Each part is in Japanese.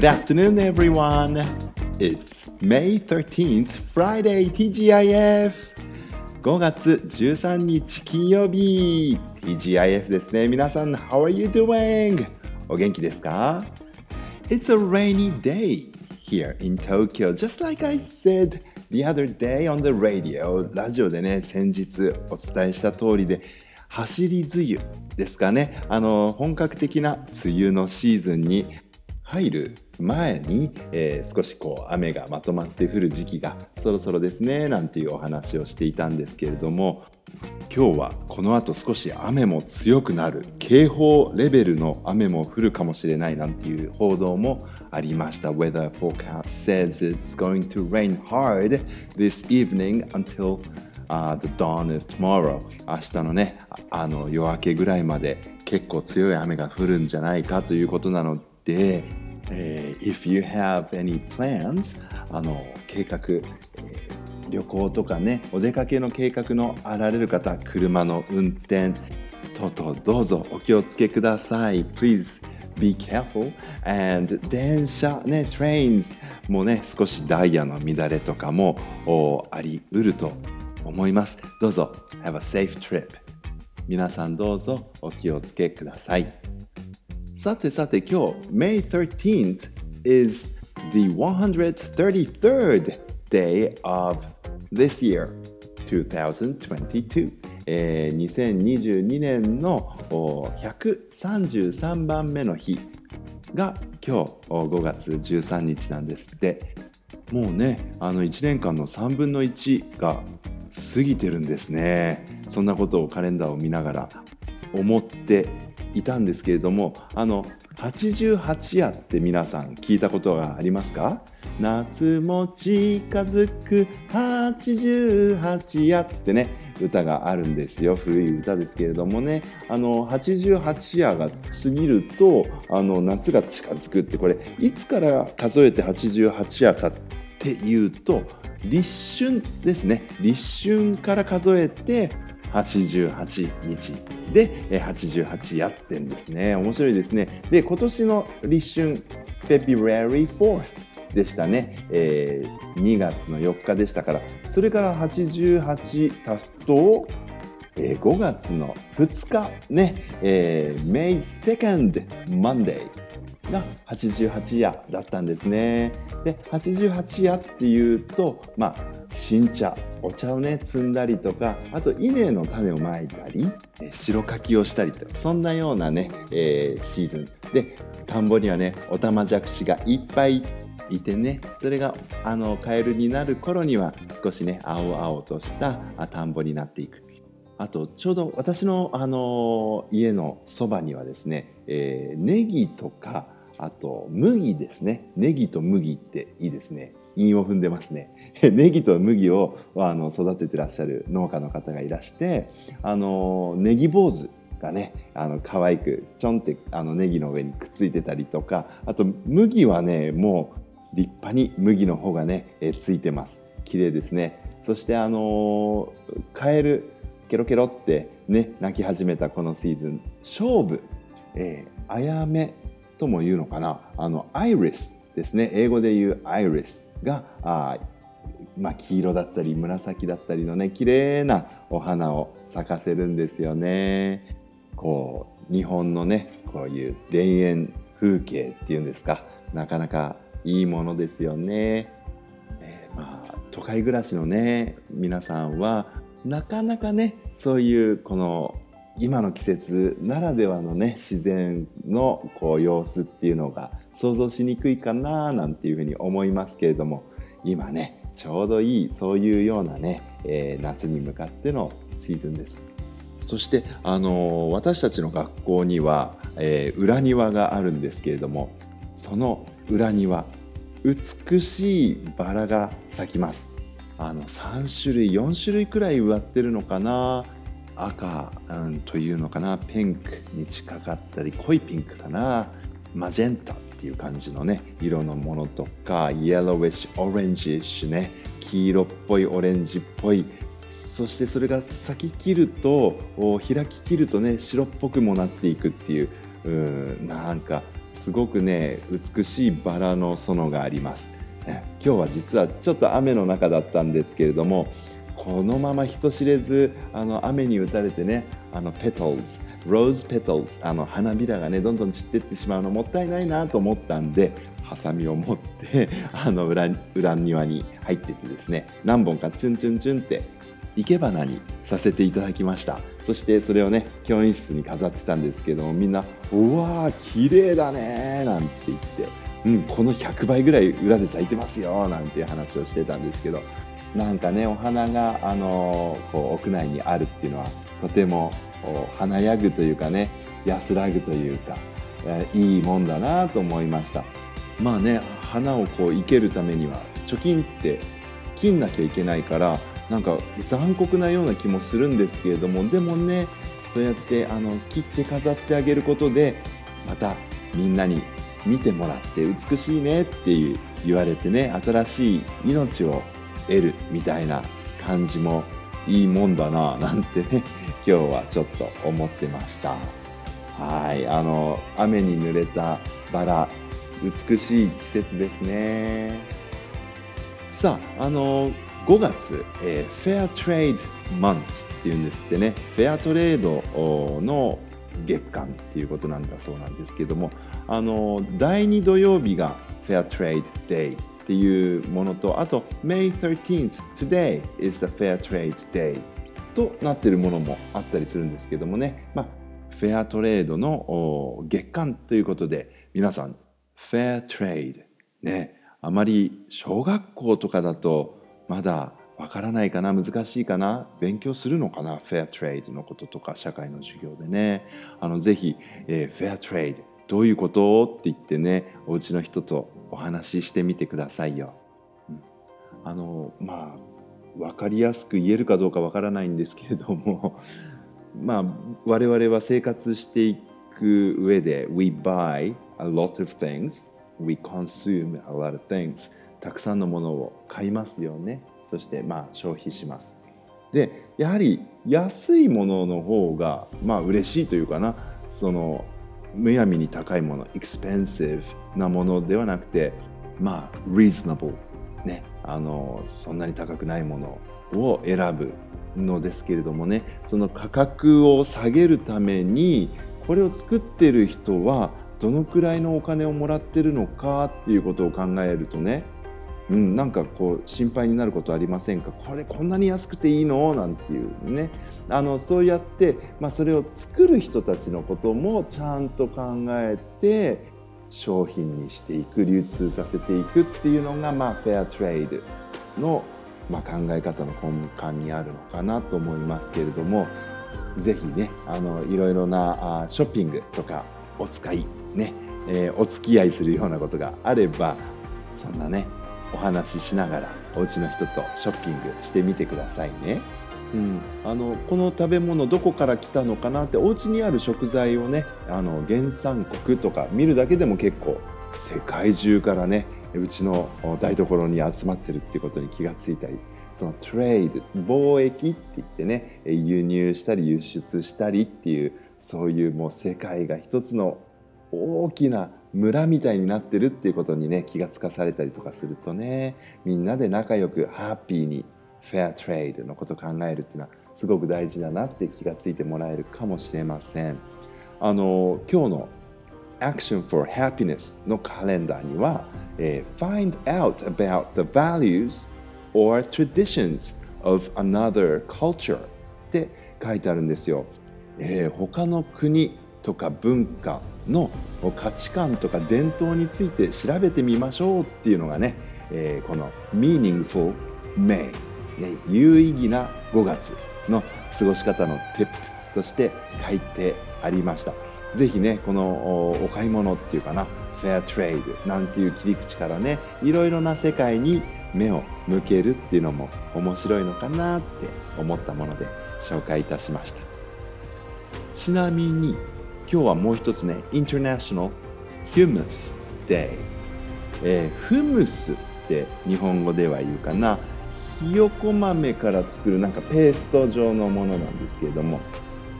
Good afternoon, everyone. It's May 13th, Friday, TGIF. 5月13日金曜日 TGIF ですね。皆さん、How are you doing? お元気ですか It's a rainy day here in Tokyo, just like I said the other day on the radio. ラジオでね、先日お伝えした通りで、走り梅雨ですかね。あの、本格的な梅雨のシーズンに入る前に、えー、少しこう雨がまとまって降る時期がそろそろですねなんていうお話をしていたんですけれども今日はこの後少し雨も強くなる警報レベルの雨も降るかもしれないなんていう報道もありました。Weather forecast says it's going to rain hard this evening until uh, the dawn of tomorrow. 明日のねあの夜明けぐらいまで結構強い雨が降るんじゃないかということなので、えー、if you have any plans あの計画、えー、旅行とかねお出かけの計画のあられる方車の運転等々どうぞお気をつけください。Please be careful. And 電車ね trains もね少しダイヤの乱れとかもありうると思います。どうぞ Have a safe trip 皆さんどうぞお気をつけください。さてさて今日 May 13th is the 133rd day of this year 2022えー、2022年の133番目の日が今日5月13日なんです。ってもうねあの1年間の3分の1が過ぎてるんですね。そんなことをカレンダーを見ながら思っていたんですけれどもあの88夜って皆さん聞いたことがありますか？夏も近づく88夜ってってね歌があるんですよ。古い歌ですけれどもね。あの88夜が過ぎるとあの夏が近づくってこれいつから数えて88夜かっていうと立春ですね。立春から数えて88日。で88やってんですね。面白いですね。で今年の立春 February 4th でしたね、えー、2月の4日でしたから。それから88足すと、えー、5月の2日ね、えー、May 2nd Monday が88夜だったんですね。で88夜っていうとまあ新茶お茶をね摘んだりとかあと稲の種をまいたり白柿をしたりとそんなようなね、えー、シーズン。で田んぼにはねオタマジャクシがいっぱいいてねそれがあのカエルになる頃には少しね青々とした田んぼになっていく。あとちょうど私の、あの家のそばにはですね、えー、ネギとかあと麦ですね。ネギと麦っていいですね。韻を踏んでますね。ネギと麦をあの育ててらっしゃる農家の方がいらしてあのネギ坊主がねあの可愛くちょんってあのネギの上にくっついてたりとかあと麦はねもう立派に麦の方がねえついてます。綺麗ですね。そしてあのカエルケロケロってね鳴き始めたこのシーズン勝負、えー、あやめとも言うのかな？あのアイリスですね英語で言うアイリスがあまあ、黄色だったり紫だったりのね綺麗なお花を咲かせるんですよね。こう日本のねこういう田園風景っていうんですか？なかなかいいものですよね。えー、まあ、都会暮らしのね皆さんはなかなかねそういうこの今の季節ならではのね自然のこう様子っていうのが想像しにくいかななんていうふうに思いますけれども今ねちょうどいいそういうようなね、えー、夏に向かってのシーズンです。そしてあのー、私たちの学校には、えー、裏庭があるんですけれどもその裏庭美しいバラが咲きます。あの3種類4種類くらい植わってるのかな赤、うん、というのかな。ピンクに近かったり濃いピンクかな。マジェンタっていう感じのね色のものとかイエローウィッシュオレンジッシュね黄色っぽいオレンジっぽい。そしてそれが咲ききると開ききるとね白っぽくもなっていくっていううなんかすごくね美しいバラの園があります。今日は実はちょっと雨の中だったんですけれどもこのまま人知れずあの雨に打たれてねあのペトルズローズペトルズあの花びらがねどんどん散ってってしまうのもったいないなと思ったんでハサミを持って あの裏裏庭に入っててですね何本かチュンチュンチュンって生け花にさせていただきました。そしてそれをね教員室に飾ってたんですけどもみんな「うわー綺麗だね」なんて言って「うんこの100倍ぐらい裏で咲いてますよ」なんていう話をしてたんですけどなんかねお花が、あの、こう屋内にあるっていうのはとても華やぐというかね安らぐというかいいもんだなと思いました。まあね花をこう生けるためには貯金って切んなきゃいけないからなんか残酷なような気もするんですけれどもでもねそうやってあの切って飾ってあげることでまたみんなに見てもらって美しいねっていう言われてね新しい命を得るみたいな感じもいいもんだな なんてね今日はちょっと思ってました。はいあの雨に濡れたバラ美しい季節ですね。さああの5月、えー、フェアトレードマンツっていうんですってね。フェアトレードの月間っていうことなんだそうなんですけどもあの第2土曜日がフェアトレードデイっていうものとあと May 13th today is the fair trade day となっているものもあったりするんですけどもね、まあ、フェアトレードの月間ということで皆さんフェアトレードねあまり小学校とかだとまだわからないかな難しいかな勉強するのかなフェアトレードのこととか社会の授業でね。あのぜひ、えー、フェアトレードどういうこと？って言ってねお家の人とお話ししてみてくださいよ。うん、あのまあ分かりやすく言えるかどうかわからないんですけれども まあ我々は生活していく上で We buy a lot of things We consume a lot of things. たくさんのものを買いますよね。そしてまあ消費します。でやはり安いものの方がまあ嬉しいというかな。そのむやみに高いもの expensive なものではなくてまあ reasonable ねあのそんなに高くないものを選ぶのですけれどもねその価格を下げるためにこれを作ってる人はどのくらいのお金をもらってるのかっていうことを考えるとねうん、なんかこう心配になることありませんか？これこんなに安くていいの？なんていうね。あのそうやって、まあ、それを作る人たちのこともちゃんと考えて商品にしていく流通させていくっていうのが、まあ、フェアトレードの、まあ、考え方の根幹にあるのかなと思いますけれども是非ねあのいろいろなあショッピングとかお使いね、えー、お付き合いするようなことがあればそんなねお話ししながらお家の人とショッピングしてみてくださいね。うん、あのこの食べ物どこから来たのかなってお家にある食材をねあの原産国とか見るだけでも結構世界中からねうちの台所に集まってるっていうことに気がついたりそのトレード貿易って言ってね輸入したり輸出したりっていうそういうもう世界が一つの大きな村みたいになってるっていうことにね気がつかされたりとかするとねみんなで仲良くハッピーにフェアトレードのこと考えるっていうのはすごく大事だなって気がついてもらえるかもしれません。あの今日の Action for Happiness のカレンダーには、えー、Find out about the values or traditions of another culture って書いてあるんですよ、えー、他の国とか文化の価値観とか伝統について調べてみましょうっていうのがね、えー、この Meaningful May、ね、有意義な5月の過ごし方のテップとして書いてありました。ぜひね、このお買い物っていうかな、フェアトレードなんていう切り口からね、いろいろな世界に目を向けるっていうのも面白いのかなって思ったもので紹介いたしました。ちなみに今日はもう一つね、International Humus Day、えー、フムスって日本語では言うかな、ひよこ豆から作るなんかペースト状のものなんですけれども、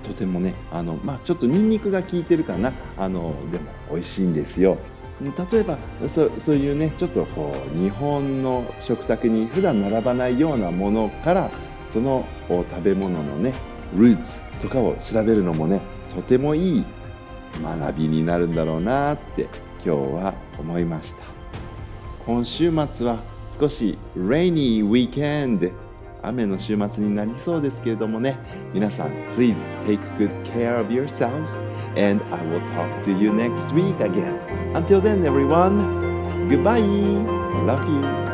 とてもねあの、まあ、ちょっとニンニクが効いてるかな。あのでも美味しいんですよ。例えばそそういうねちょっとこう日本の食卓に普段並ばないようなものからその食べ物のねルーツとかを調べるのもねとてもいい学びになるんだろうなって今日は思いました今週末は少し rainy weekend 雨の週末になりそうですけれどもね皆さん please take good care of yourselves and I will talk to you next week again until then everyone goodbye love you